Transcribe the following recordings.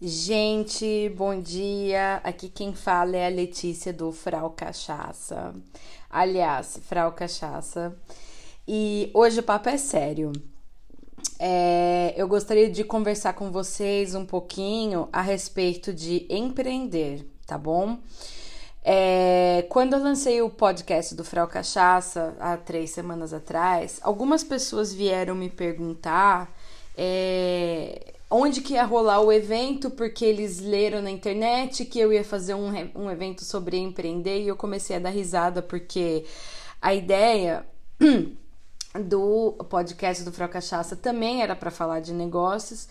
Gente, bom dia. Aqui quem fala é a Letícia do Frau Cachaça. Aliás, Frau Cachaça. E hoje o papo é sério. É, eu gostaria de conversar com vocês um pouquinho a respeito de empreender, tá bom? É, quando eu lancei o podcast do Frau Cachaça há três semanas atrás, algumas pessoas vieram me perguntar. É, onde que ia rolar o evento, porque eles leram na internet que eu ia fazer um, um evento sobre empreender e eu comecei a dar risada porque a ideia do podcast do Frau Cachaça também era para falar de negócios.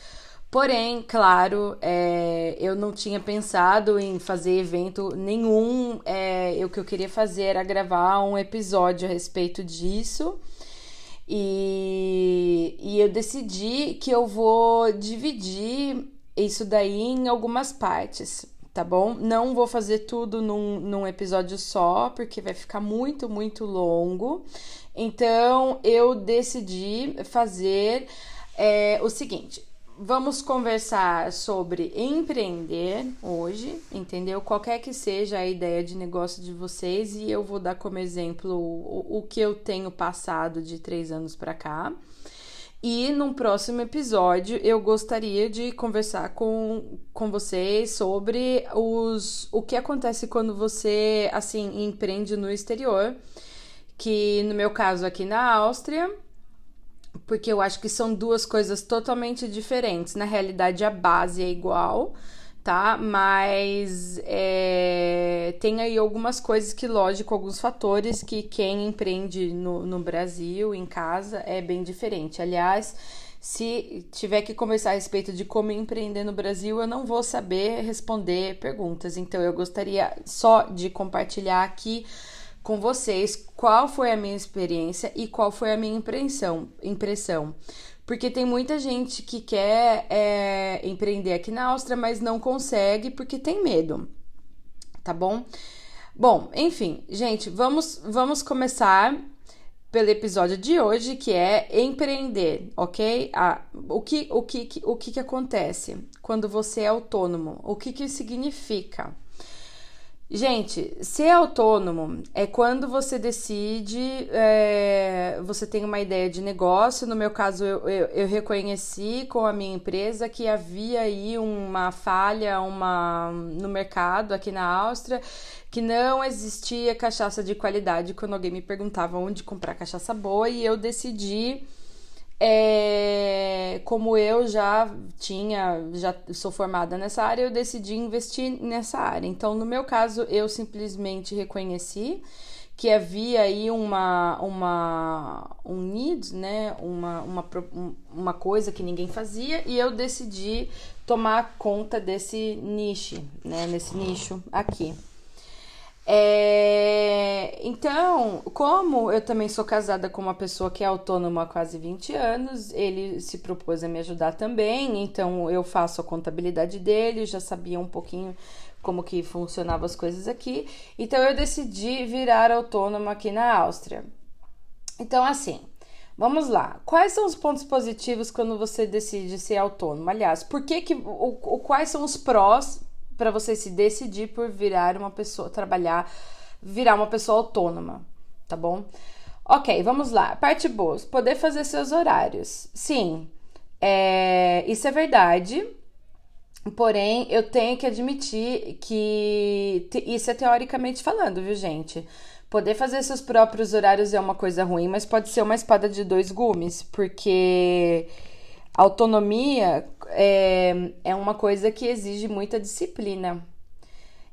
Porém, claro, é, eu não tinha pensado em fazer evento nenhum. É, o que eu queria fazer era gravar um episódio a respeito disso. E, e eu decidi que eu vou dividir isso daí em algumas partes, tá bom? Não vou fazer tudo num, num episódio só, porque vai ficar muito, muito longo. Então eu decidi fazer é, o seguinte: vamos conversar sobre empreender hoje, entendeu? Qualquer que seja a ideia de negócio de vocês, e eu vou dar como exemplo o, o que eu tenho passado de três anos para cá. E num próximo episódio eu gostaria de conversar com, com vocês sobre os, o que acontece quando você assim empreende no exterior, que no meu caso aqui na Áustria porque eu acho que são duas coisas totalmente diferentes. Na realidade, a base é igual, tá? Mas é, tem aí algumas coisas que, lógico, alguns fatores que quem empreende no, no Brasil, em casa, é bem diferente. Aliás, se tiver que conversar a respeito de como empreender no Brasil, eu não vou saber responder perguntas. Então, eu gostaria só de compartilhar aqui com vocês qual foi a minha experiência e qual foi a minha impressão. impressão. Porque tem muita gente que quer é, empreender aqui na Áustria, mas não consegue porque tem medo. Tá bom? Bom, enfim, gente, vamos, vamos começar pelo episódio de hoje, que é empreender, ok? Ah, o, que, o, que, o que, que acontece quando você é autônomo? O que, que significa? Gente, ser autônomo é quando você decide, é, você tem uma ideia de negócio. No meu caso, eu, eu, eu, reconheci com a minha empresa que havia aí uma falha uma, no mercado aqui na Áustria, que não existia cachaça de qualidade. Quando alguém me perguntava onde comprar cachaça boa, e eu decidi é, como eu já tinha, já sou formada nessa área, eu decidi investir nessa área. Então, no meu caso, eu simplesmente reconheci que havia aí uma, uma um need, né, uma, uma, uma coisa que ninguém fazia e eu decidi tomar conta desse nicho, né, nesse nicho aqui. É, então, como eu também sou casada com uma pessoa que é autônoma há quase 20 anos, ele se propôs a me ajudar também, então eu faço a contabilidade dele, já sabia um pouquinho como que funcionavam as coisas aqui, então eu decidi virar autônoma aqui na Áustria. Então, assim, vamos lá. Quais são os pontos positivos quando você decide ser autônomo? Aliás, por que que, o, o quais são os prós para você se decidir por virar uma pessoa, trabalhar, virar uma pessoa autônoma, tá bom? Ok, vamos lá. Parte boa, poder fazer seus horários. Sim, é, isso é verdade. Porém, eu tenho que admitir que isso é teoricamente falando, viu, gente? Poder fazer seus próprios horários é uma coisa ruim, mas pode ser uma espada de dois gumes, porque autonomia é, é uma coisa que exige muita disciplina.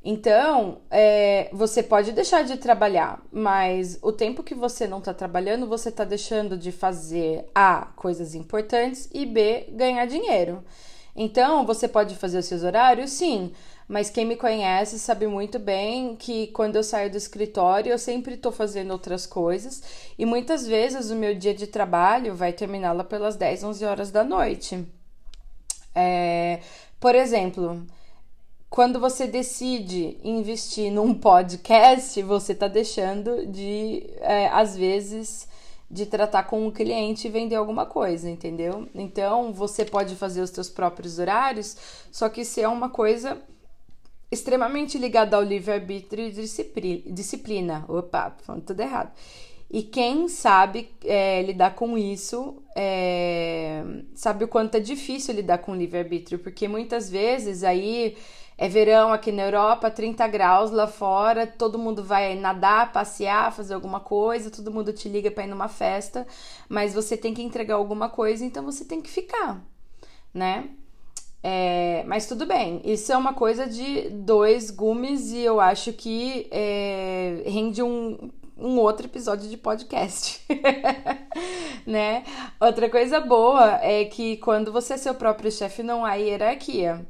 Então, é, você pode deixar de trabalhar, mas o tempo que você não está trabalhando, você está deixando de fazer A, coisas importantes e B, ganhar dinheiro. Então, você pode fazer os seus horários, sim, mas quem me conhece sabe muito bem que quando eu saio do escritório eu sempre estou fazendo outras coisas e muitas vezes o meu dia de trabalho vai terminar lá pelas 10, 11 horas da noite. É, por exemplo, quando você decide investir num podcast, você está deixando de, é, às vezes, de tratar com um cliente e vender alguma coisa, entendeu? Então, você pode fazer os seus próprios horários, só que se é uma coisa extremamente ligada ao livre-arbítrio e disciplina. Opa, falando tudo errado. E quem sabe é, lidar com isso, é, sabe o quanto é difícil lidar com livre-arbítrio, porque muitas vezes aí é verão aqui na Europa, 30 graus lá fora, todo mundo vai nadar, passear, fazer alguma coisa, todo mundo te liga para ir numa festa, mas você tem que entregar alguma coisa, então você tem que ficar, né? É, mas tudo bem, isso é uma coisa de dois gumes e eu acho que é, rende um, um outro episódio de podcast, né? Outra coisa boa é que quando você é seu próprio chefe não há hierarquia,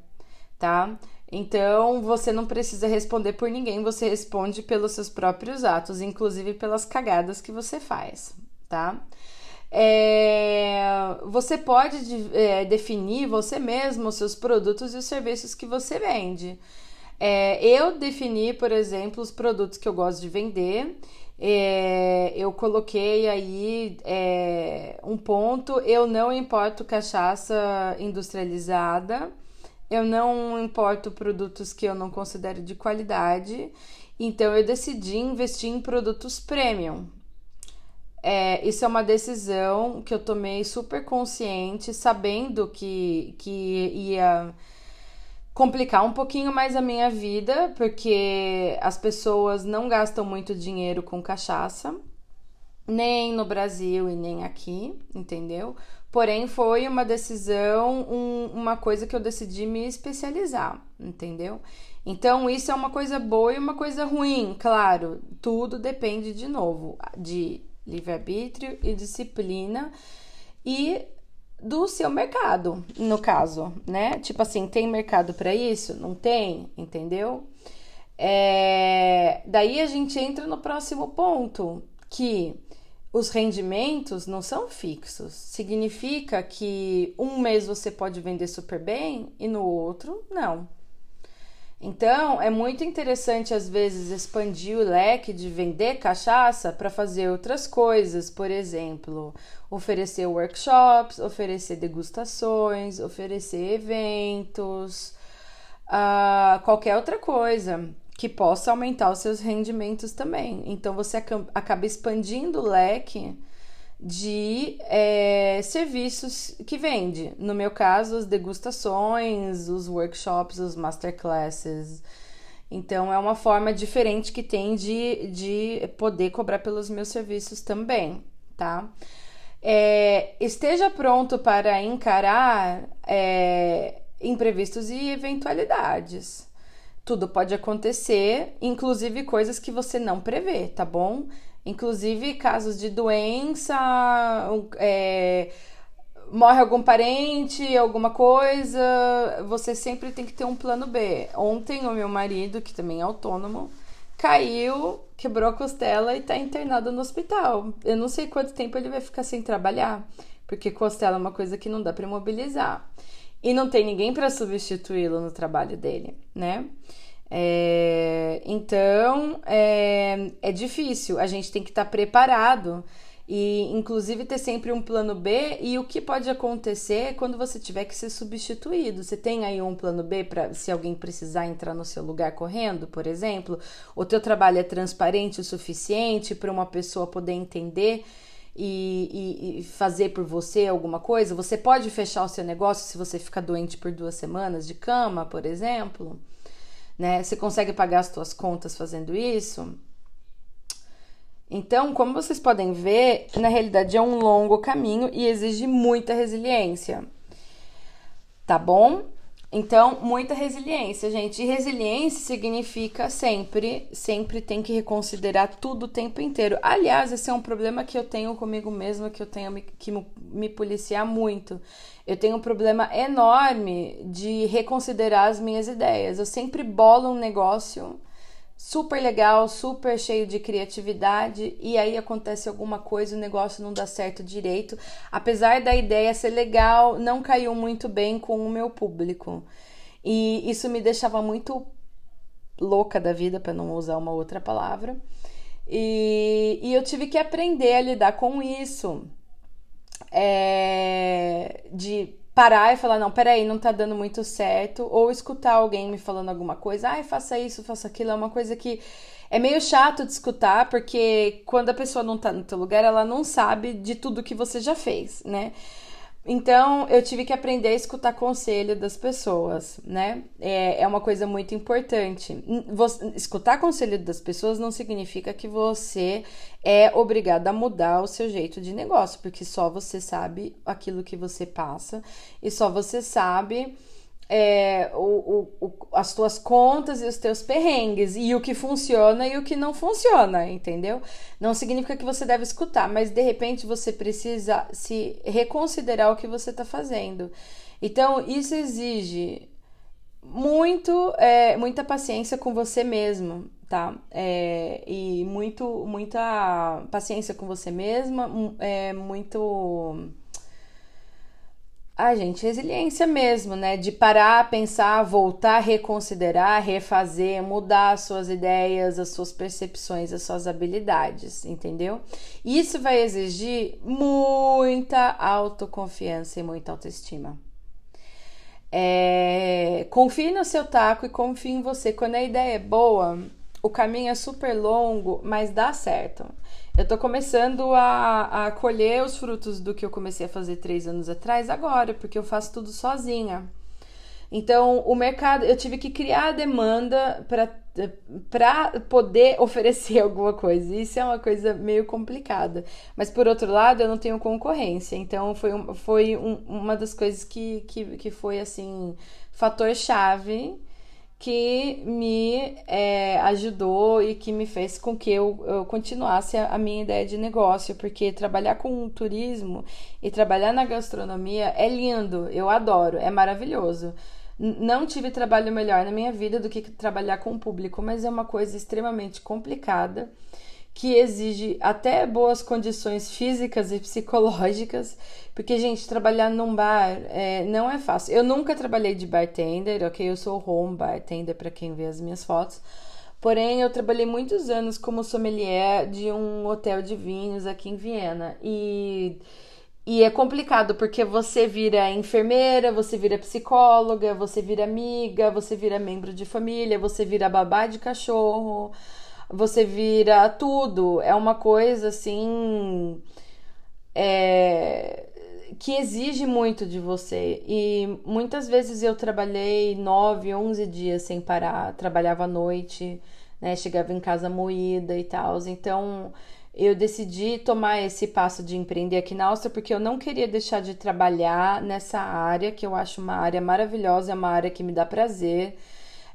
tá? Então você não precisa responder por ninguém, você responde pelos seus próprios atos, inclusive pelas cagadas que você faz, tá? É, você pode é, definir você mesmo os seus produtos e os serviços que você vende. É, eu defini, por exemplo, os produtos que eu gosto de vender é, eu coloquei aí é, um ponto. Eu não importo cachaça industrializada, eu não importo produtos que eu não considero de qualidade. Então eu decidi investir em produtos premium. É, isso é uma decisão que eu tomei super consciente, sabendo que, que ia complicar um pouquinho mais a minha vida, porque as pessoas não gastam muito dinheiro com cachaça, nem no Brasil e nem aqui, entendeu? Porém, foi uma decisão, um, uma coisa que eu decidi me especializar, entendeu? Então, isso é uma coisa boa e uma coisa ruim, claro. Tudo depende, de novo, de livre-arbítrio e disciplina. E do seu mercado, no caso, né? Tipo assim, tem mercado para isso? Não tem, entendeu? É... Daí a gente entra no próximo ponto, que os rendimentos não são fixos. Significa que um mês você pode vender super bem e no outro não. Então, é muito interessante às vezes expandir o leque de vender cachaça para fazer outras coisas, por exemplo, oferecer workshops, oferecer degustações, oferecer eventos, uh, qualquer outra coisa que possa aumentar os seus rendimentos também. Então, você acaba expandindo o leque de é, serviços que vende. No meu caso, as degustações, os workshops, os masterclasses. Então, é uma forma diferente que tem de, de poder cobrar pelos meus serviços também, tá? É, esteja pronto para encarar é, imprevistos e eventualidades. Tudo pode acontecer, inclusive coisas que você não prevê, tá bom? Inclusive casos de doença, é, morre algum parente, alguma coisa, você sempre tem que ter um plano B. Ontem o meu marido, que também é autônomo, caiu, quebrou a costela e tá internado no hospital. Eu não sei quanto tempo ele vai ficar sem trabalhar, porque costela é uma coisa que não dá para imobilizar. E não tem ninguém para substituí-lo no trabalho dele, né? É, então é, é difícil, a gente tem que estar tá preparado e inclusive ter sempre um plano B e o que pode acontecer quando você tiver que ser substituído. Você tem aí um plano B para se alguém precisar entrar no seu lugar correndo, por exemplo, o teu trabalho é transparente o suficiente para uma pessoa poder entender e, e, e, fazer por você alguma coisa. Você pode fechar o seu negócio se você ficar doente por duas semanas de cama, por exemplo né? Você consegue pagar as suas contas fazendo isso? Então, como vocês podem ver, na realidade é um longo caminho e exige muita resiliência. Tá bom? Então, muita resiliência, gente. E resiliência significa sempre, sempre tem que reconsiderar tudo o tempo inteiro. Aliás, esse é um problema que eu tenho comigo mesma, que eu tenho que me policiar muito. Eu tenho um problema enorme de reconsiderar as minhas ideias. Eu sempre bolo um negócio super legal, super cheio de criatividade e aí acontece alguma coisa, o negócio não dá certo direito. Apesar da ideia ser legal, não caiu muito bem com o meu público. E isso me deixava muito louca da vida, para não usar uma outra palavra. E, e eu tive que aprender a lidar com isso. É, de parar e falar, não, peraí, não tá dando muito certo, ou escutar alguém me falando alguma coisa, ai, faça isso, faça aquilo, é uma coisa que é meio chato de escutar, porque quando a pessoa não tá no teu lugar, ela não sabe de tudo que você já fez, né? Então, eu tive que aprender a escutar conselho das pessoas, né? É, é uma coisa muito importante. Você, escutar conselho das pessoas não significa que você é obrigado a mudar o seu jeito de negócio, porque só você sabe aquilo que você passa e só você sabe é, o, o, as tuas contas e os teus perrengues, e o que funciona e o que não funciona, entendeu? Não significa que você deve escutar, mas de repente você precisa se reconsiderar o que você está fazendo. Então, isso exige muito, é, muita paciência com você mesmo, tá? É, e muito, muita paciência com você mesma, é, muito ah, gente, resiliência mesmo, né? De parar, pensar, voltar, reconsiderar, refazer, mudar as suas ideias, as suas percepções, as suas habilidades, entendeu? Isso vai exigir muita autoconfiança e muita autoestima. É... Confie no seu taco e confie em você. Quando a ideia é boa, o caminho é super longo, mas dá certo. Eu tô começando a, a colher os frutos do que eu comecei a fazer três anos atrás agora, porque eu faço tudo sozinha. Então, o mercado, eu tive que criar a demanda para poder oferecer alguma coisa. Isso é uma coisa meio complicada. Mas, por outro lado, eu não tenho concorrência. Então, foi, um, foi um, uma das coisas que, que, que foi, assim, fator-chave que me é, ajudou e que me fez com que eu, eu continuasse a, a, minha ideia de negócio, porque trabalhar com turismo e trabalhar na gastronomia é lindo, eu adoro, é maravilhoso. Não tive trabalho melhor na minha vida do que trabalhar com o público, mas é uma coisa extremamente complicada que exige até boas condições físicas e psicológicas, porque, gente, trabalhar num bar é, não é fácil. Eu nunca trabalhei de bartender, ok? Eu sou home bartender para quem vê as minhas fotos. Porém, eu trabalhei muitos anos como sommelier de um hotel de vinhos aqui em Viena. E, e é complicado porque você vira enfermeira, você vira psicóloga, você vira amiga, você vira membro de família, você vira babá de cachorro você vira tudo. É uma coisa assim. É, que exige muito de você. E muitas vezes eu trabalhei 9, 11 dias sem parar, trabalhava à noite, né? Chegava em casa moída e tal. Então eu decidi tomar esse passo de empreender aqui na Áustria porque eu não queria deixar de trabalhar nessa área, que eu acho uma área maravilhosa, é uma área que me dá prazer.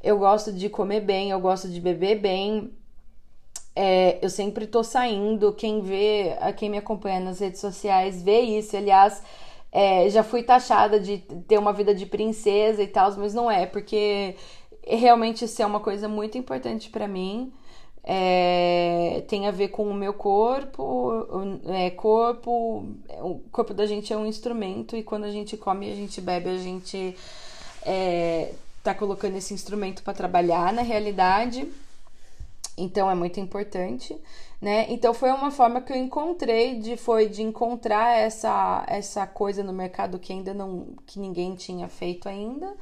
Eu gosto de comer bem, eu gosto de beber bem, é, eu sempre tô saindo. Quem vê, quem me acompanha nas redes sociais vê isso. Aliás, é, já fui taxada de ter uma vida de princesa e tal, mas não é, porque realmente isso é uma coisa muito importante para mim. É, tem a ver com o meu corpo, é, corpo, o corpo da gente é um instrumento e quando a gente come, a gente bebe, a gente é, tá colocando esse instrumento para trabalhar na realidade. Então é muito importante, né? Então foi uma forma que eu encontrei de foi de encontrar essa essa coisa no mercado que ainda não que ninguém tinha feito ainda,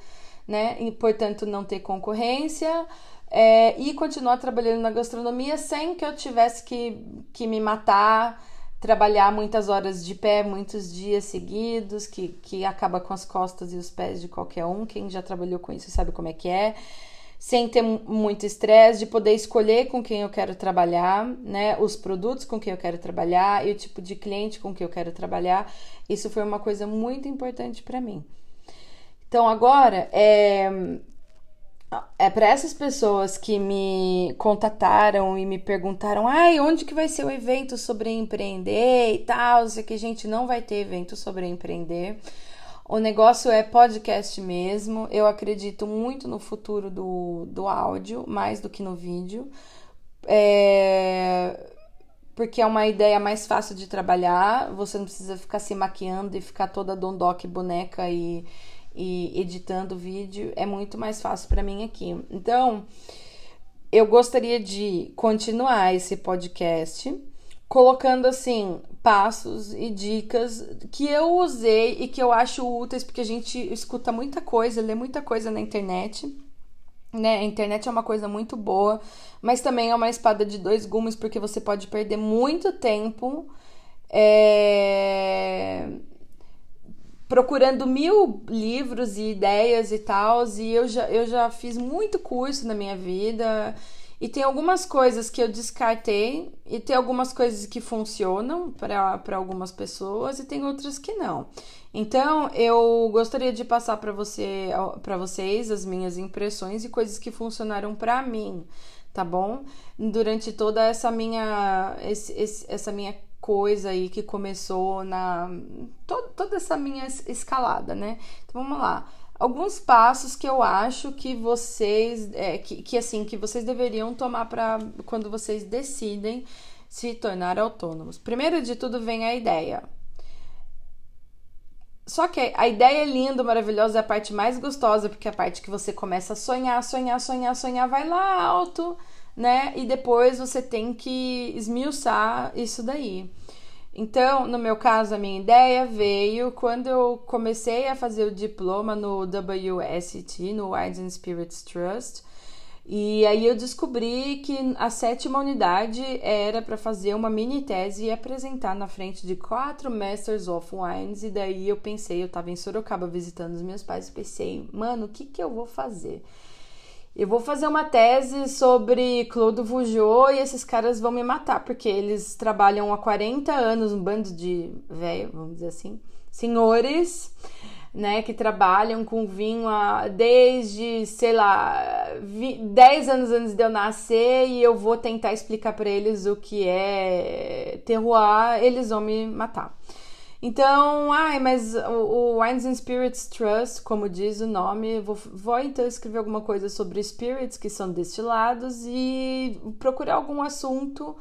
né? E portanto não ter concorrência. É, e continuar trabalhando na gastronomia sem que eu tivesse que, que me matar, trabalhar muitas horas de pé, muitos dias seguidos, que, que acaba com as costas e os pés de qualquer um. Quem já trabalhou com isso sabe como é que é sem ter muito estresse, de poder escolher com quem eu quero trabalhar, né? Os produtos com quem eu quero trabalhar e o tipo de cliente com quem eu quero trabalhar. Isso foi uma coisa muito importante para mim. Então agora é é para essas pessoas que me contataram e me perguntaram, ai, onde que vai ser o evento sobre empreender e tal, sei que a gente não vai ter evento sobre empreender. O negócio é podcast mesmo. Eu acredito muito no futuro do, do áudio, mais do que no vídeo. É... Porque é uma ideia mais fácil de trabalhar. Você não precisa ficar se maquiando e ficar toda dondoque boneca e, e editando vídeo. É muito mais fácil para mim aqui. Então, eu gostaria de continuar esse podcast colocando assim passos e dicas que eu usei e que eu acho úteis porque a gente escuta muita coisa, lê muita coisa na internet. Né? A internet é uma coisa muito boa, mas também é uma espada de dois gumes porque você pode perder muito tempo é... procurando mil livros e ideias e tal. E eu já, eu já fiz muito curso na minha vida. E tem algumas coisas que eu descartei, e tem algumas coisas que funcionam para algumas pessoas, e tem outras que não. Então, eu gostaria de passar para você, para vocês as minhas impressões e coisas que funcionaram para mim, tá bom? Durante toda essa minha, esse, esse, essa minha coisa aí que começou na. toda essa minha escalada, né? Então, vamos lá alguns passos que eu acho que vocês é, que, que assim que vocês deveriam tomar para quando vocês decidem se tornar autônomos. Primeiro de tudo vem a ideia. Só que a ideia é linda, maravilhosa, é a parte mais gostosa, porque é a parte que você começa a sonhar, sonhar, sonhar, sonhar, vai lá alto, né? E depois você tem que esmiuçar isso daí. Então, no meu caso, a minha ideia veio quando eu comecei a fazer o diploma no WST, no Wines and Spirits Trust. E aí eu descobri que a sétima unidade era para fazer uma mini tese e apresentar na frente de quatro Masters of Wines. E daí eu pensei, eu estava em Sorocaba visitando os meus pais e pensei, mano, o que, que eu vou fazer? Eu vou fazer uma tese sobre Claude Vougeot e esses caras vão me matar, porque eles trabalham há 40 anos, um bando de velho, vamos dizer assim, senhores, né, que trabalham com vinho há, desde, sei lá, 10 anos antes de eu nascer e eu vou tentar explicar para eles o que é terroir, eles vão me matar. Então, ai, mas o, o, Wines and Spirits Trust, como diz o nome, vou, vou então escrever alguma coisa sobre spirits que são destilados e procurar algum assunto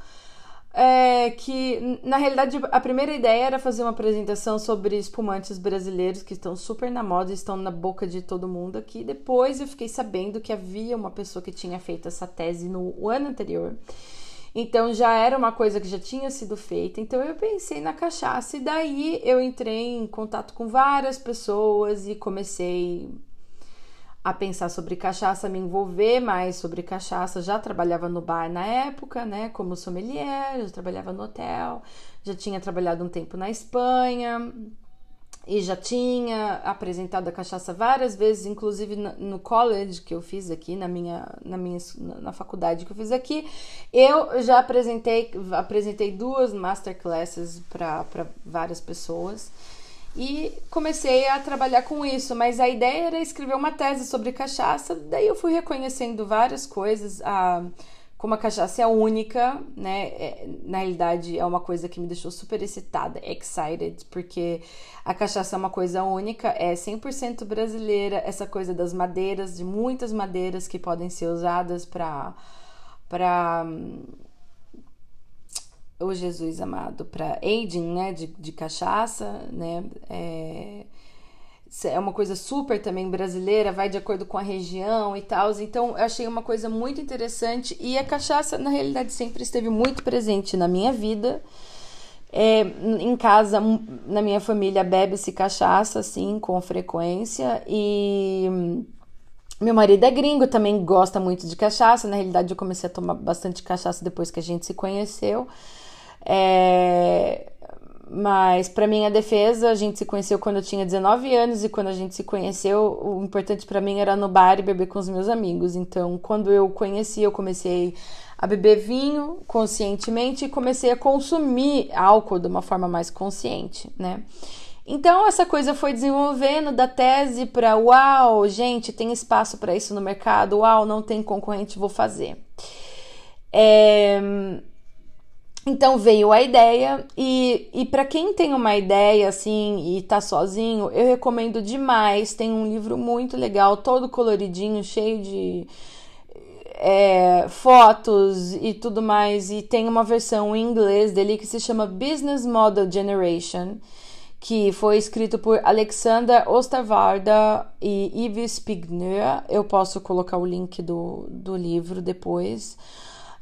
é, que, na realidade, a primeira ideia era fazer uma apresentação sobre espumantes brasileiros que estão super na moda, estão na boca de todo mundo aqui. Depois eu fiquei sabendo que havia uma pessoa que tinha feito essa tese no ano anterior então já era uma coisa que já tinha sido feita. Então eu pensei na cachaça e daí eu entrei em contato com várias pessoas e comecei a pensar sobre cachaça, me envolver mais sobre cachaça. Já trabalhava no bar na época, né, como sommelier, já trabalhava no hotel, já tinha trabalhado um tempo na Espanha e já tinha apresentado a cachaça várias vezes, inclusive no college que eu fiz aqui, na minha, na minha na faculdade que eu fiz aqui, eu já apresentei, apresentei duas masterclasses para várias pessoas. E comecei a trabalhar com isso, mas a ideia era escrever uma tese sobre cachaça, daí eu fui reconhecendo várias coisas, a como a cachaça é única, né? É, na realidade, é uma coisa que me deixou super excitada, excited, porque a cachaça é uma coisa única, é 100% brasileira, essa coisa das madeiras, de muitas madeiras que podem ser usadas para. para o Jesus amado, para aging, né? De, de cachaça, né? É, é uma coisa super também brasileira, vai de acordo com a região e tal. Então, eu achei uma coisa muito interessante. E a cachaça, na realidade, sempre esteve muito presente na minha vida. É, em casa, na minha família, bebe-se cachaça, assim, com frequência. E meu marido é gringo, também gosta muito de cachaça. Na realidade, eu comecei a tomar bastante cachaça depois que a gente se conheceu. É mas, para minha defesa, a gente se conheceu quando eu tinha 19 anos e quando a gente se conheceu, o importante para mim era no bar e beber com os meus amigos. Então, quando eu conheci, eu comecei a beber vinho conscientemente e comecei a consumir álcool de uma forma mais consciente, né? Então, essa coisa foi desenvolvendo da tese para uau, gente, tem espaço para isso no mercado, uau, não tem concorrente, vou fazer. É então veio a ideia e, e para quem tem uma ideia assim e tá sozinho, eu recomendo demais. Tem um livro muito legal, todo coloridinho, cheio de é, fotos e tudo mais. E tem uma versão em inglês dele que se chama Business Model Generation, que foi escrito por Alexander Osterwalder e Yves Pigneur. Eu posso colocar o link do, do livro depois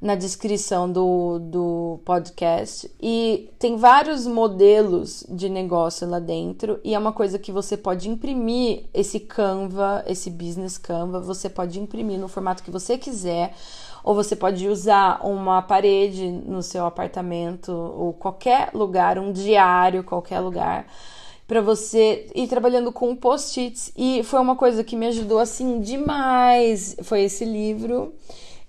na descrição do, do podcast. E tem vários modelos de negócio lá dentro. E é uma coisa que você pode imprimir esse Canva, esse business Canva, você pode imprimir no formato que você quiser. Ou você pode usar uma parede no seu apartamento, ou qualquer lugar, um diário, qualquer lugar para você ir trabalhando com post-its e foi uma coisa que me ajudou assim demais. Foi esse livro.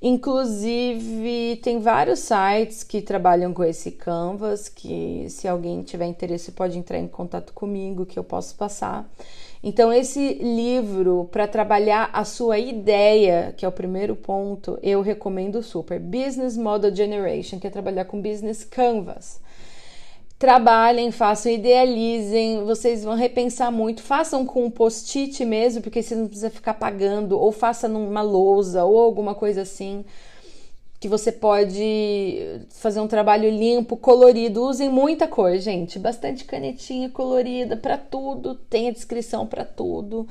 Inclusive, tem vários sites que trabalham com esse Canvas, que se alguém tiver interesse pode entrar em contato comigo, que eu posso passar. Então, esse livro, para trabalhar a sua ideia, que é o primeiro ponto, eu recomendo super. Business Model Generation, que é trabalhar com Business Canvas trabalhem, façam, idealizem, vocês vão repensar muito, façam com um post-it mesmo, porque você não precisa ficar pagando, ou faça numa lousa ou alguma coisa assim, que você pode fazer um trabalho limpo, colorido. Usem muita cor, gente, bastante canetinha colorida para tudo, tem a descrição para tudo.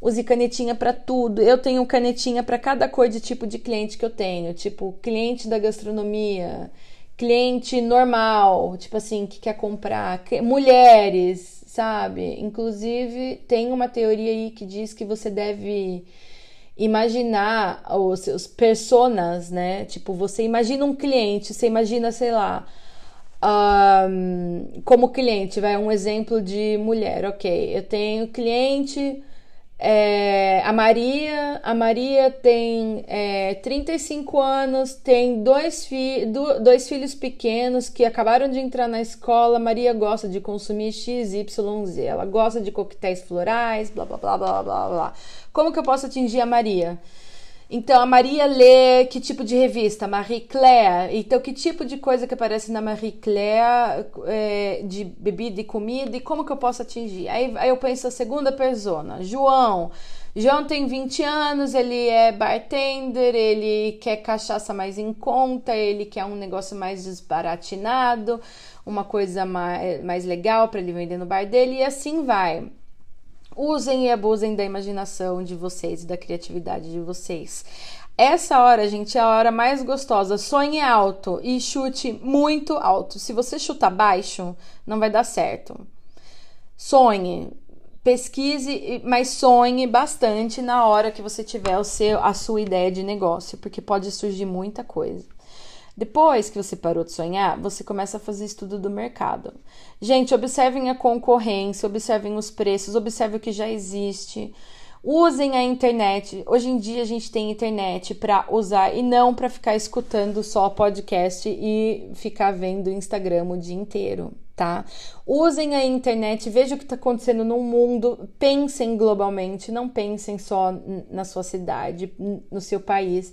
Use canetinha para tudo. Eu tenho canetinha para cada cor de tipo de cliente que eu tenho, tipo cliente da gastronomia, cliente normal, tipo assim, que quer comprar, mulheres, sabe? Inclusive, tem uma teoria aí que diz que você deve imaginar os seus personas, né? Tipo, você imagina um cliente, você imagina, sei lá, um, como cliente, vai um exemplo de mulher, ok? Eu tenho cliente é, a Maria, a Maria tem é, 35 anos, tem dois, fi do, dois filhos pequenos que acabaram de entrar na escola. Maria gosta de consumir X, Y, Z. Ela gosta de coquetéis florais, blá blá blá blá blá blá. Como que eu posso atingir a Maria? Então, a Maria lê que tipo de revista? Marie Claire. Então, que tipo de coisa que aparece na Marie Claire é, de bebida e comida e como que eu posso atingir? Aí, aí eu penso a segunda persona, João. João tem 20 anos, ele é bartender, ele quer cachaça mais em conta, ele quer um negócio mais desbaratinado, uma coisa mais, mais legal para ele vender no bar dele e assim vai. Usem e abusem da imaginação de vocês e da criatividade de vocês. Essa hora, gente, é a hora mais gostosa. Sonhe alto e chute muito alto. Se você chutar baixo, não vai dar certo. Sonhe, pesquise, mas sonhe bastante na hora que você tiver o seu, a sua ideia de negócio, porque pode surgir muita coisa. Depois que você parou de sonhar, você começa a fazer estudo do mercado. Gente, observem a concorrência, observem os preços, observem o que já existe. Usem a internet. Hoje em dia a gente tem internet para usar e não para ficar escutando só podcast e ficar vendo Instagram o dia inteiro, tá? Usem a internet, vejam o que está acontecendo no mundo, pensem globalmente, não pensem só na sua cidade, no seu país.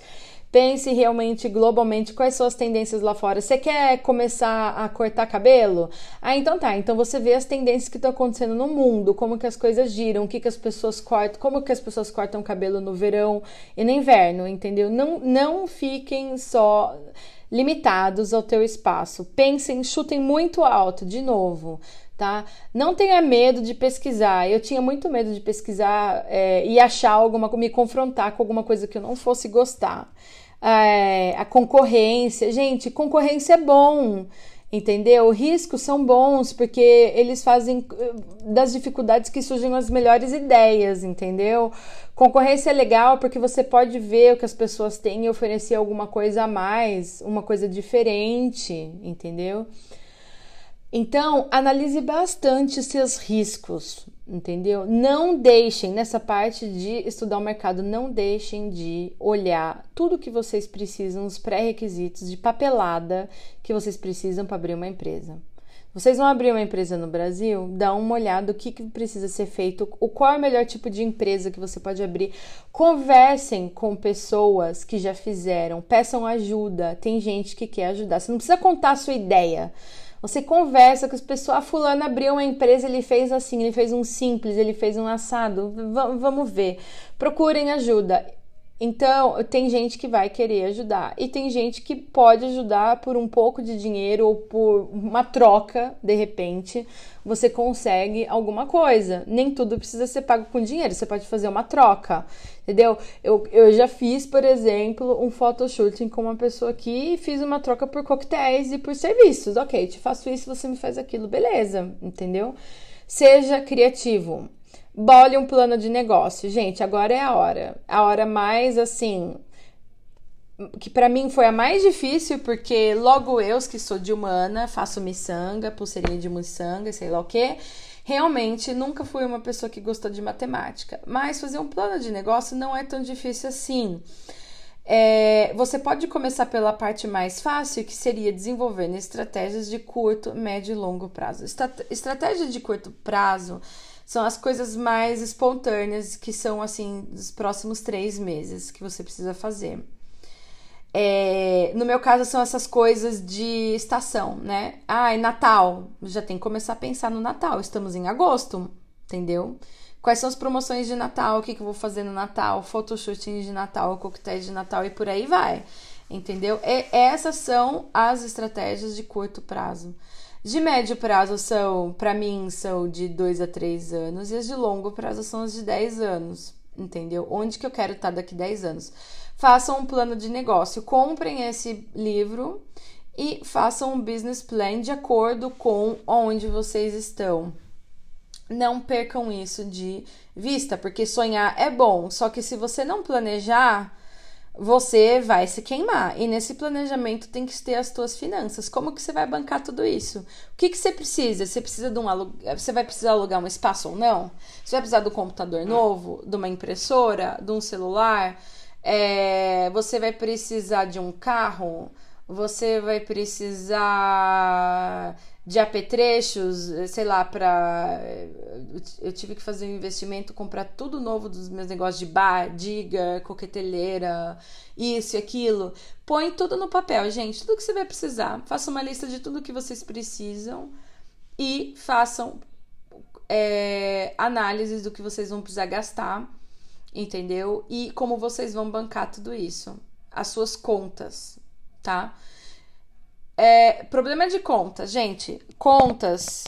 Pense realmente globalmente quais são as tendências lá fora. Você quer começar a cortar cabelo? Ah, então tá. Então você vê as tendências que estão acontecendo no mundo, como que as coisas giram, o que, que as pessoas cortam, como que as pessoas cortam cabelo no verão e no inverno, entendeu? Não, não fiquem só limitados ao teu espaço. Pensem, chutem muito alto, de novo. Tá? Não tenha medo de pesquisar. Eu tinha muito medo de pesquisar é, e achar alguma, me confrontar com alguma coisa que eu não fosse gostar é, a concorrência. Gente, concorrência é bom, entendeu? Riscos são bons porque eles fazem eh, das dificuldades que surgem as melhores ideias, entendeu? Concorrência é legal porque você pode ver o que as pessoas têm e oferecer alguma coisa a mais, uma coisa diferente, entendeu? Então, analise bastante seus riscos, entendeu? Não deixem, nessa parte de estudar o mercado, não deixem de olhar tudo que vocês precisam, os pré-requisitos de papelada que vocês precisam para abrir uma empresa. Vocês vão abrir uma empresa no Brasil? Dá uma olhada o que, que precisa ser feito, o qual é o melhor tipo de empresa que você pode abrir. Conversem com pessoas que já fizeram, peçam ajuda. Tem gente que quer ajudar. Você não precisa contar a sua ideia. Você conversa com as pessoas. Ah, fulana abriu uma empresa, ele fez assim, ele fez um simples, ele fez um assado. V vamos ver. Procurem ajuda. Então, tem gente que vai querer ajudar e tem gente que pode ajudar por um pouco de dinheiro ou por uma troca, de repente, você consegue alguma coisa. Nem tudo precisa ser pago com dinheiro, você pode fazer uma troca, entendeu? Eu, eu já fiz, por exemplo, um photoshooting com uma pessoa aqui e fiz uma troca por coquetéis e por serviços. Ok, te faço isso, você me faz aquilo, beleza, entendeu? Seja criativo Bole um plano de negócio. Gente, agora é a hora. A hora mais assim. Que para mim foi a mais difícil, porque logo eu, que sou de humana, faço miçanga, pulseirinha de miçanga, sei lá o quê. Realmente nunca fui uma pessoa que gostou de matemática. Mas fazer um plano de negócio não é tão difícil assim. É, você pode começar pela parte mais fácil, que seria desenvolvendo estratégias de curto, médio e longo prazo. Estratégia de curto prazo são as coisas mais espontâneas, que são assim, dos próximos três meses que você precisa fazer. É, no meu caso, são essas coisas de estação, né? Ai, Natal. Já tem que começar a pensar no Natal. Estamos em agosto, entendeu? Quais são as promoções de Natal? O que, que eu vou fazer no Natal? Photoshooting de Natal, coquetéis de Natal e por aí vai. Entendeu? E essas são as estratégias de curto prazo. De médio prazo são, para mim, são de 2 a 3 anos, e as de longo prazo são as de 10 anos, entendeu? Onde que eu quero estar daqui 10 anos? Façam um plano de negócio, comprem esse livro e façam um business plan de acordo com onde vocês estão. Não percam isso de vista, porque sonhar é bom, só que se você não planejar, você vai se queimar. E nesse planejamento tem que ter as tuas finanças. Como que você vai bancar tudo isso? O que, que você precisa? Você precisa de um alug... Você vai precisar alugar um espaço ou não? Você vai precisar um computador novo, de uma impressora, de um celular? É... Você vai precisar de um carro? Você vai precisar de apetrechos, sei lá, para eu tive que fazer um investimento, comprar tudo novo dos meus negócios de bar, diga, coqueteleira, isso e aquilo. Põe tudo no papel, gente, tudo que você vai precisar. Faça uma lista de tudo que vocês precisam e façam é, análises do que vocês vão precisar gastar, entendeu? E como vocês vão bancar tudo isso, as suas contas, tá? É, problema de contas, gente. Contas.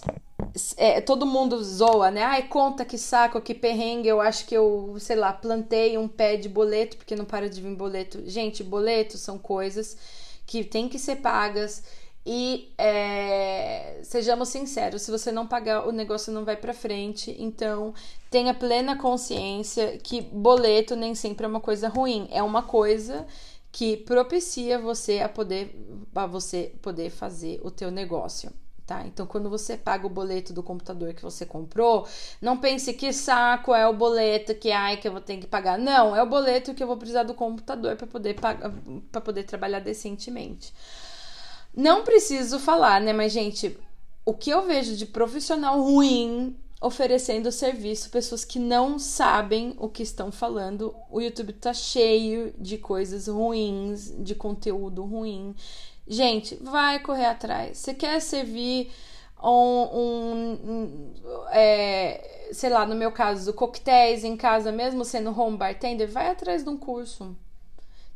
É, todo mundo zoa, né? Ai, conta que saco, que perrengue. Eu acho que eu, sei lá, plantei um pé de boleto porque não para de vir boleto. Gente, boletos são coisas que tem que ser pagas. E é, sejamos sinceros, se você não pagar, o negócio não vai para frente. Então, tenha plena consciência que boleto nem sempre é uma coisa ruim. É uma coisa que propicia você a poder a você poder fazer o teu negócio. Tá? Então, quando você paga o boleto do computador que você comprou, não pense que saco é o boleto que ai que eu vou ter que pagar. Não, é o boleto que eu vou precisar do computador para poder para poder trabalhar decentemente. Não preciso falar, né, mas gente, o que eu vejo de profissional ruim oferecendo serviço, pessoas que não sabem o que estão falando. O YouTube tá cheio de coisas ruins, de conteúdo ruim. Gente, vai correr atrás. Você quer servir um, um, é, sei lá, no meu caso, coquetéis em casa, mesmo sendo home bartender, vai atrás de um curso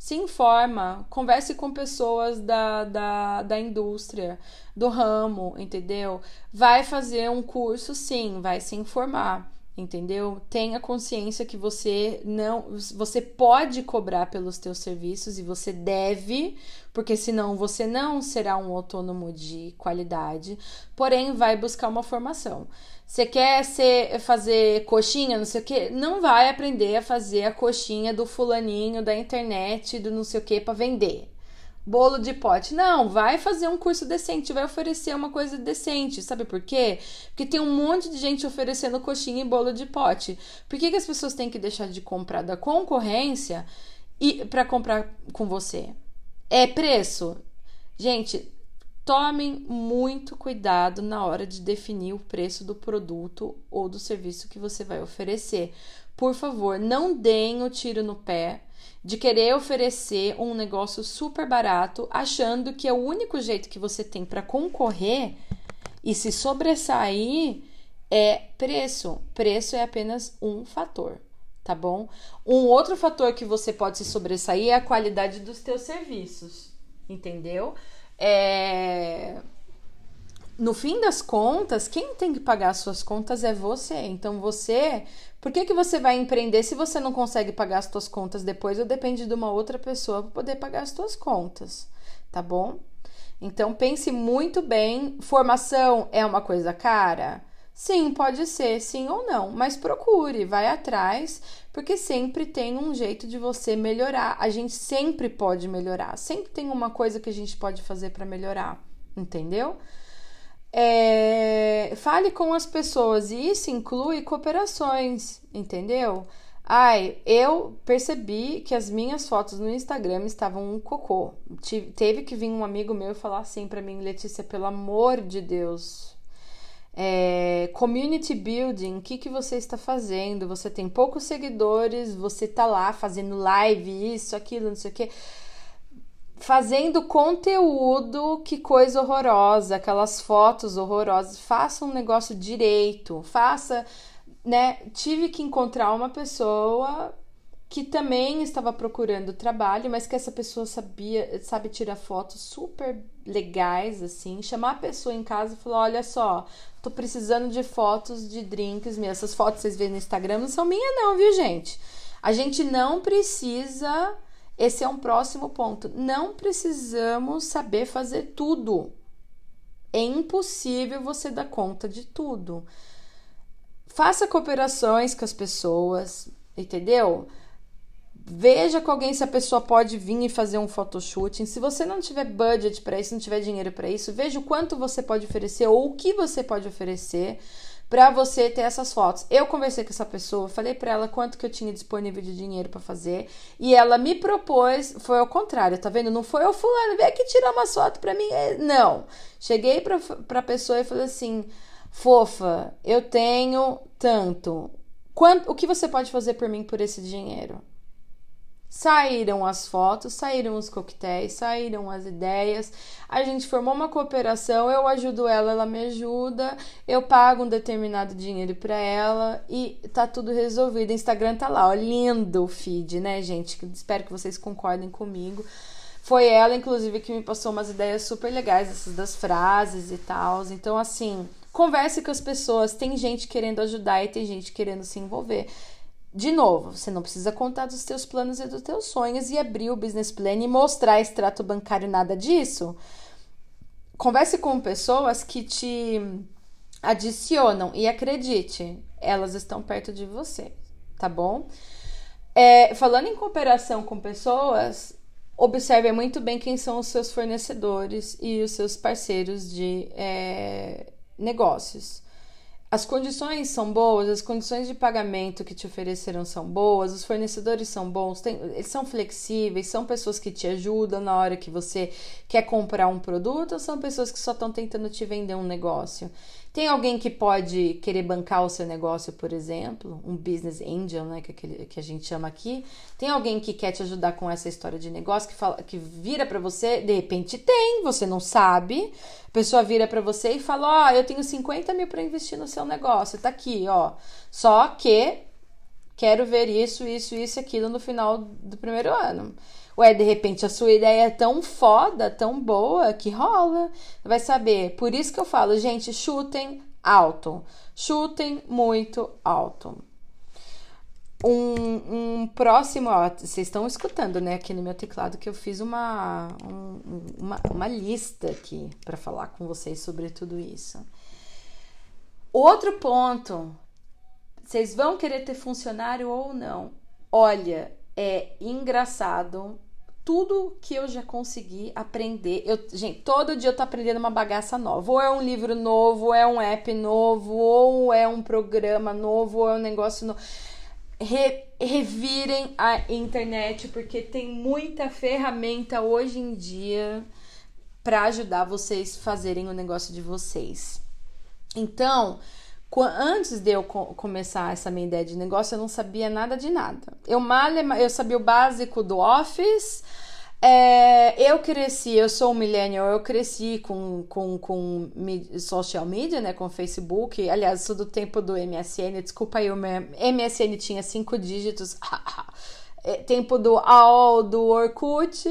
se informa, converse com pessoas da, da, da indústria, do ramo, entendeu? Vai fazer um curso, sim, vai se informar entendeu? Tenha consciência que você não, você pode cobrar pelos teus serviços e você deve, porque senão você não será um autônomo de qualidade, porém vai buscar uma formação. Você quer ser, fazer coxinha, não sei o que, não vai aprender a fazer a coxinha do fulaninho da internet, do não sei o que para vender bolo de pote. Não, vai fazer um curso decente, vai oferecer uma coisa decente. Sabe por quê? Porque tem um monte de gente oferecendo coxinha e bolo de pote. Por que, que as pessoas têm que deixar de comprar da concorrência e para comprar com você? É preço? Gente, tomem muito cuidado na hora de definir o preço do produto ou do serviço que você vai oferecer. Por favor, não deem o tiro no pé de querer oferecer um negócio super barato, achando que é o único jeito que você tem para concorrer e se sobressair é preço. Preço é apenas um fator, tá bom? Um outro fator que você pode se sobressair é a qualidade dos teus serviços, entendeu? É... No fim das contas, quem tem que pagar as suas contas é você. Então você, por que, que você vai empreender se você não consegue pagar as suas contas depois ou depende de uma outra pessoa para poder pagar as suas contas, tá bom? Então pense muito bem, formação é uma coisa cara? Sim, pode ser, sim ou não, mas procure, vai atrás, porque sempre tem um jeito de você melhorar. A gente sempre pode melhorar, sempre tem uma coisa que a gente pode fazer para melhorar, entendeu? É, fale com as pessoas e isso inclui cooperações, entendeu? Ai, eu percebi que as minhas fotos no Instagram estavam um cocô. teve que vir um amigo meu falar assim para mim, Letícia, pelo amor de Deus, é, community building, o que, que você está fazendo? Você tem poucos seguidores, você tá lá fazendo live, isso, aquilo, não sei o que. Fazendo conteúdo, que coisa horrorosa, aquelas fotos horrorosas. Faça um negócio direito, faça, né? Tive que encontrar uma pessoa que também estava procurando trabalho, mas que essa pessoa sabia, sabe tirar fotos super legais assim, chamar a pessoa em casa e falar: "Olha só, tô precisando de fotos de drinks minhas. Essas fotos vocês veem no Instagram não são minhas não, viu, gente? A gente não precisa esse é um próximo ponto. Não precisamos saber fazer tudo. É impossível você dar conta de tudo. Faça cooperações com as pessoas, entendeu? Veja com alguém se a pessoa pode vir e fazer um photoshooting. Se você não tiver budget para isso, não tiver dinheiro para isso, veja o quanto você pode oferecer ou o que você pode oferecer para você ter essas fotos. Eu conversei com essa pessoa, falei para ela quanto que eu tinha disponível de dinheiro para fazer e ela me propôs, foi ao contrário, tá vendo? Não foi o fulano, vem aqui tirar uma foto para mim. É, não. Cheguei pra, pra pessoa e falei assim: "Fofa, eu tenho tanto. Quanto, o que você pode fazer por mim por esse dinheiro?" Saíram as fotos, saíram os coquetéis, saíram as ideias. A gente formou uma cooperação, eu ajudo ela, ela me ajuda, eu pago um determinado dinheiro para ela e tá tudo resolvido. O Instagram tá lá, ó, lindo o feed, né, gente? Espero que vocês concordem comigo. Foi ela, inclusive, que me passou umas ideias super legais, essas das frases e tal. Então, assim, converse com as pessoas. Tem gente querendo ajudar e tem gente querendo se envolver. De novo, você não precisa contar dos teus planos e dos teus sonhos e abrir o business plan e mostrar extrato bancário, nada disso. Converse com pessoas que te adicionam e acredite, elas estão perto de você, tá bom? É, falando em cooperação com pessoas, observe muito bem quem são os seus fornecedores e os seus parceiros de é, negócios. As condições são boas, as condições de pagamento que te ofereceram são boas, os fornecedores são bons, tem, eles são flexíveis, são pessoas que te ajudam na hora que você quer comprar um produto ou são pessoas que só estão tentando te vender um negócio. Tem alguém que pode querer bancar o seu negócio, por exemplo, um business angel, né, que, que a gente chama aqui. Tem alguém que quer te ajudar com essa história de negócio, que, fala, que vira para você, de repente tem, você não sabe. A pessoa vira para você e fala: Ó, oh, eu tenho 50 mil para investir no seu negócio, tá aqui, ó. Só que quero ver isso, isso, isso e aquilo no final do primeiro ano. Ué, de repente a sua ideia é tão foda, tão boa, que rola. Vai saber. Por isso que eu falo, gente, chutem alto. Chutem muito alto. Um, um próximo, ó, vocês estão escutando, né, aqui no meu teclado que eu fiz uma, um, uma, uma lista aqui para falar com vocês sobre tudo isso. Outro ponto, vocês vão querer ter funcionário ou não? Olha, é engraçado tudo que eu já consegui aprender. Eu, gente, todo dia eu tô aprendendo uma bagaça nova. Ou é um livro novo, ou é um app novo, ou é um programa novo, ou é um negócio novo. Re, revirem a internet, porque tem muita ferramenta hoje em dia para ajudar vocês fazerem o negócio de vocês. Então, antes de eu começar essa minha ideia de negócio, eu não sabia nada de nada. Eu mal, eu sabia o básico do Office, É, eu cresci, eu sou um millennial, eu cresci com, com, com social media, né, com Facebook. Aliás, sou do tempo do MSN. Desculpa aí, o MSN tinha cinco dígitos. É, tempo do AOL, do Orkut,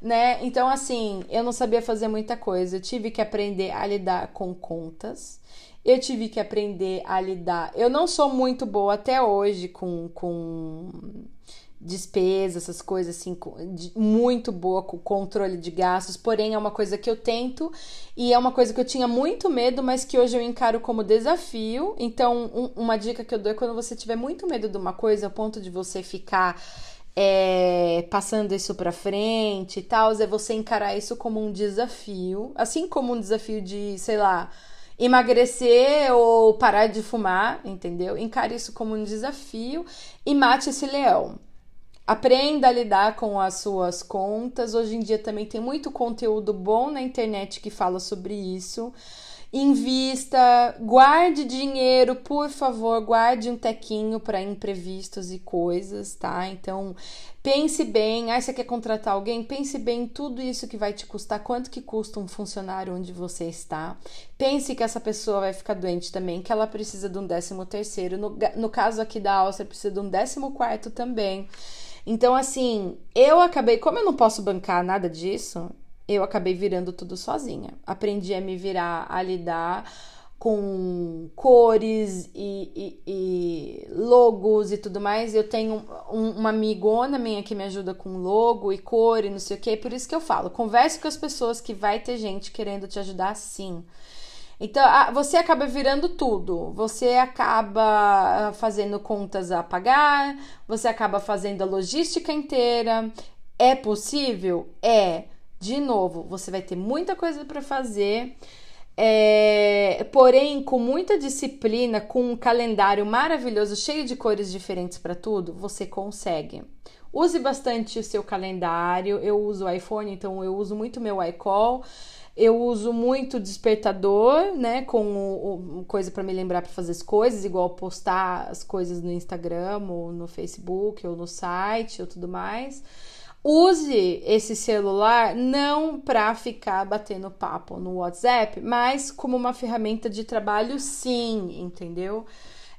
né? Então, assim, eu não sabia fazer muita coisa. Eu tive que aprender a lidar com contas. Eu tive que aprender a lidar. Eu não sou muito boa até hoje com, com despesas, essas coisas assim, muito boa com controle de gastos, porém é uma coisa que eu tento e é uma coisa que eu tinha muito medo, mas que hoje eu encaro como desafio. Então, um, uma dica que eu dou é quando você tiver muito medo de uma coisa, ao ponto de você ficar é, passando isso para frente e tal, é você encarar isso como um desafio, assim como um desafio de, sei lá, emagrecer ou parar de fumar, entendeu? Encare isso como um desafio e mate esse leão. Aprenda a lidar com as suas contas. Hoje em dia também tem muito conteúdo bom na internet que fala sobre isso. Invista, guarde dinheiro, por favor, guarde um tequinho para imprevistos e coisas, tá? Então, pense bem. Ah, você quer contratar alguém? Pense bem tudo isso que vai te custar, quanto que custa um funcionário onde você está. Pense que essa pessoa vai ficar doente também, que ela precisa de um décimo terceiro. No, no caso aqui da Áustria, precisa de um décimo quarto também. Então, assim, eu acabei, como eu não posso bancar nada disso, eu acabei virando tudo sozinha. Aprendi a me virar, a lidar com cores e, e, e logos e tudo mais. Eu tenho um, uma amigona minha que me ajuda com logo e cor e não sei o que. Por isso que eu falo, converse com as pessoas que vai ter gente querendo te ajudar sim. Então, você acaba virando tudo. Você acaba ah, fazendo contas a pagar, você acaba fazendo a logística inteira. É possível? É. De novo, você vai ter muita coisa para fazer. É, porém, com muita disciplina, com um calendário maravilhoso, cheio de cores diferentes para tudo, você consegue. Use bastante o seu calendário. Eu uso o iPhone, então eu uso muito meu iCall. Eu uso muito despertador, né? Com o, o, coisa para me lembrar para fazer as coisas, igual postar as coisas no Instagram, ou no Facebook, ou no site, ou tudo mais. Use esse celular não para ficar batendo papo no WhatsApp, mas como uma ferramenta de trabalho, sim, entendeu?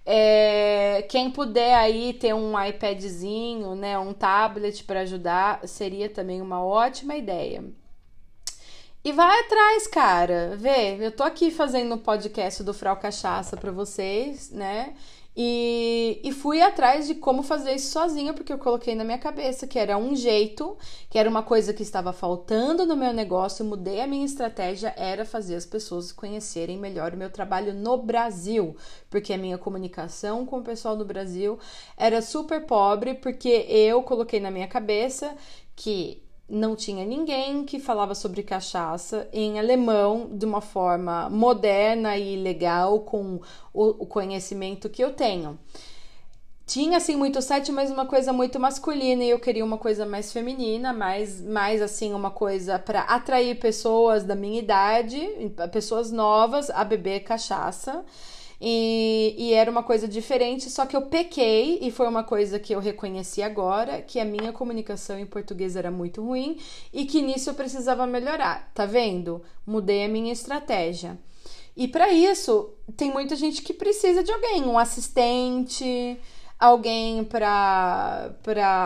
É, quem puder aí ter um iPadzinho, né, um tablet para ajudar, seria também uma ótima ideia. E vai atrás, cara. Vê, eu tô aqui fazendo um podcast do Frau Cachaça para vocês, né? E, e fui atrás de como fazer isso sozinha, porque eu coloquei na minha cabeça que era um jeito, que era uma coisa que estava faltando no meu negócio, mudei a minha estratégia, era fazer as pessoas conhecerem melhor o meu trabalho no Brasil, porque a minha comunicação com o pessoal do Brasil era super pobre, porque eu coloquei na minha cabeça que não tinha ninguém que falava sobre cachaça em alemão de uma forma moderna e legal com o, conhecimento que eu tenho. Tinha assim muito site, mas uma coisa muito masculina e eu queria uma coisa mais feminina, mais, mais assim uma coisa para atrair pessoas da minha idade, pessoas novas a beber cachaça. E, e, era uma coisa diferente, só que eu pequei e foi uma coisa que eu reconheci agora, que a minha comunicação em português era muito ruim e que nisso eu precisava melhorar. Tá vendo? Mudei a minha estratégia. E para isso, tem muita gente que precisa de alguém, um assistente, alguém para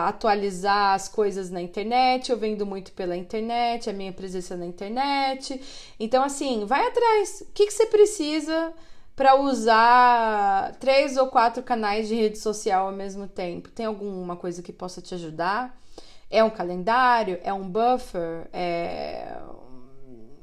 atualizar as coisas na internet. Eu vendo muito pela internet, a minha presença na internet. Então, assim, vai atrás. O que, que você precisa? Para usar três ou quatro canais de rede social ao mesmo tempo? Tem alguma coisa que possa te ajudar? É um calendário? É um buffer? É...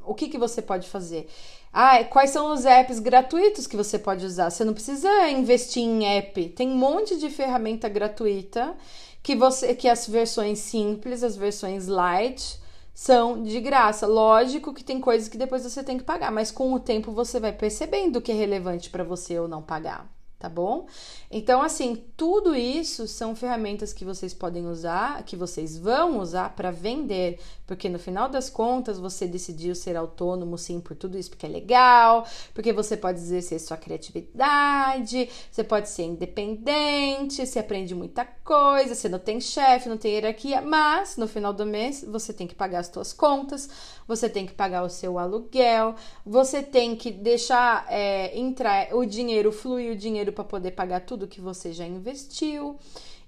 O que, que você pode fazer? Ah, quais são os apps gratuitos que você pode usar? Você não precisa investir em app. Tem um monte de ferramenta gratuita que você que as versões simples, as versões light, são de graça. Lógico que tem coisas que depois você tem que pagar, mas com o tempo você vai percebendo o que é relevante para você ou não pagar, tá bom? Então, assim, tudo isso são ferramentas que vocês podem usar, que vocês vão usar para vender, porque no final das contas você decidiu ser autônomo, sim, por tudo isso, porque é legal, porque você pode exercer sua criatividade, você pode ser independente, você aprende muita coisa, você não tem chefe, não tem hierarquia, mas no final do mês você tem que pagar as suas contas, você tem que pagar o seu aluguel, você tem que deixar é, entrar o dinheiro, fluir o dinheiro para poder pagar tudo que você já investiu.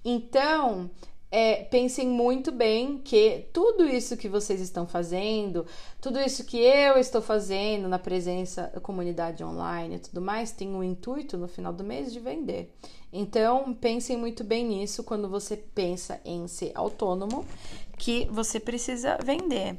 Então, é, pensem muito bem que tudo isso que vocês estão fazendo, tudo isso que eu estou fazendo na presença da comunidade online e tudo mais, tem o intuito no final do mês de vender. Então, pensem muito bem nisso quando você pensa em ser autônomo, que você precisa vender.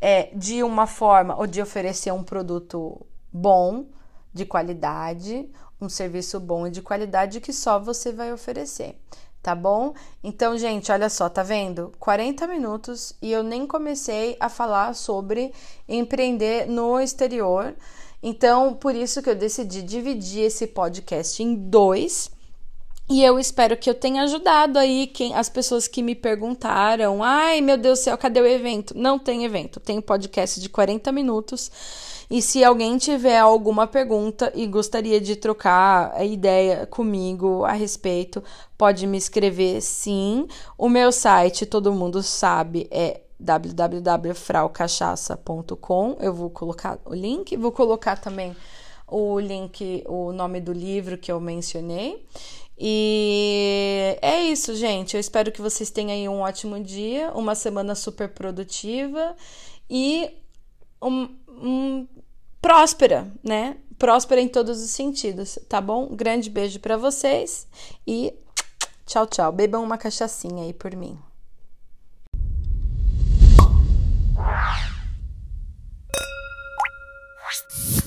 É, de uma forma ou de oferecer um produto bom, de qualidade, um serviço bom e de qualidade que só você vai oferecer, tá bom? Então, gente, olha só, tá vendo? 40 minutos e eu nem comecei a falar sobre empreender no exterior. Então, por isso que eu decidi dividir esse podcast em dois. E eu espero que eu tenha ajudado aí quem, as pessoas que me perguntaram: ai meu Deus do céu, cadê o evento? Não tem evento, tem podcast de 40 minutos e se alguém tiver alguma pergunta e gostaria de trocar a ideia comigo a respeito, pode me escrever sim. O meu site, todo mundo sabe, é www.fraucachaça.com. Eu vou colocar o link, vou colocar também o link, o nome do livro que eu mencionei. E é isso, gente. Eu espero que vocês tenham aí um ótimo dia, uma semana super produtiva e um, um próspera, né? Próspera em todos os sentidos, tá bom? Grande beijo para vocês e tchau, tchau. Bebam uma cachaçinha aí por mim. you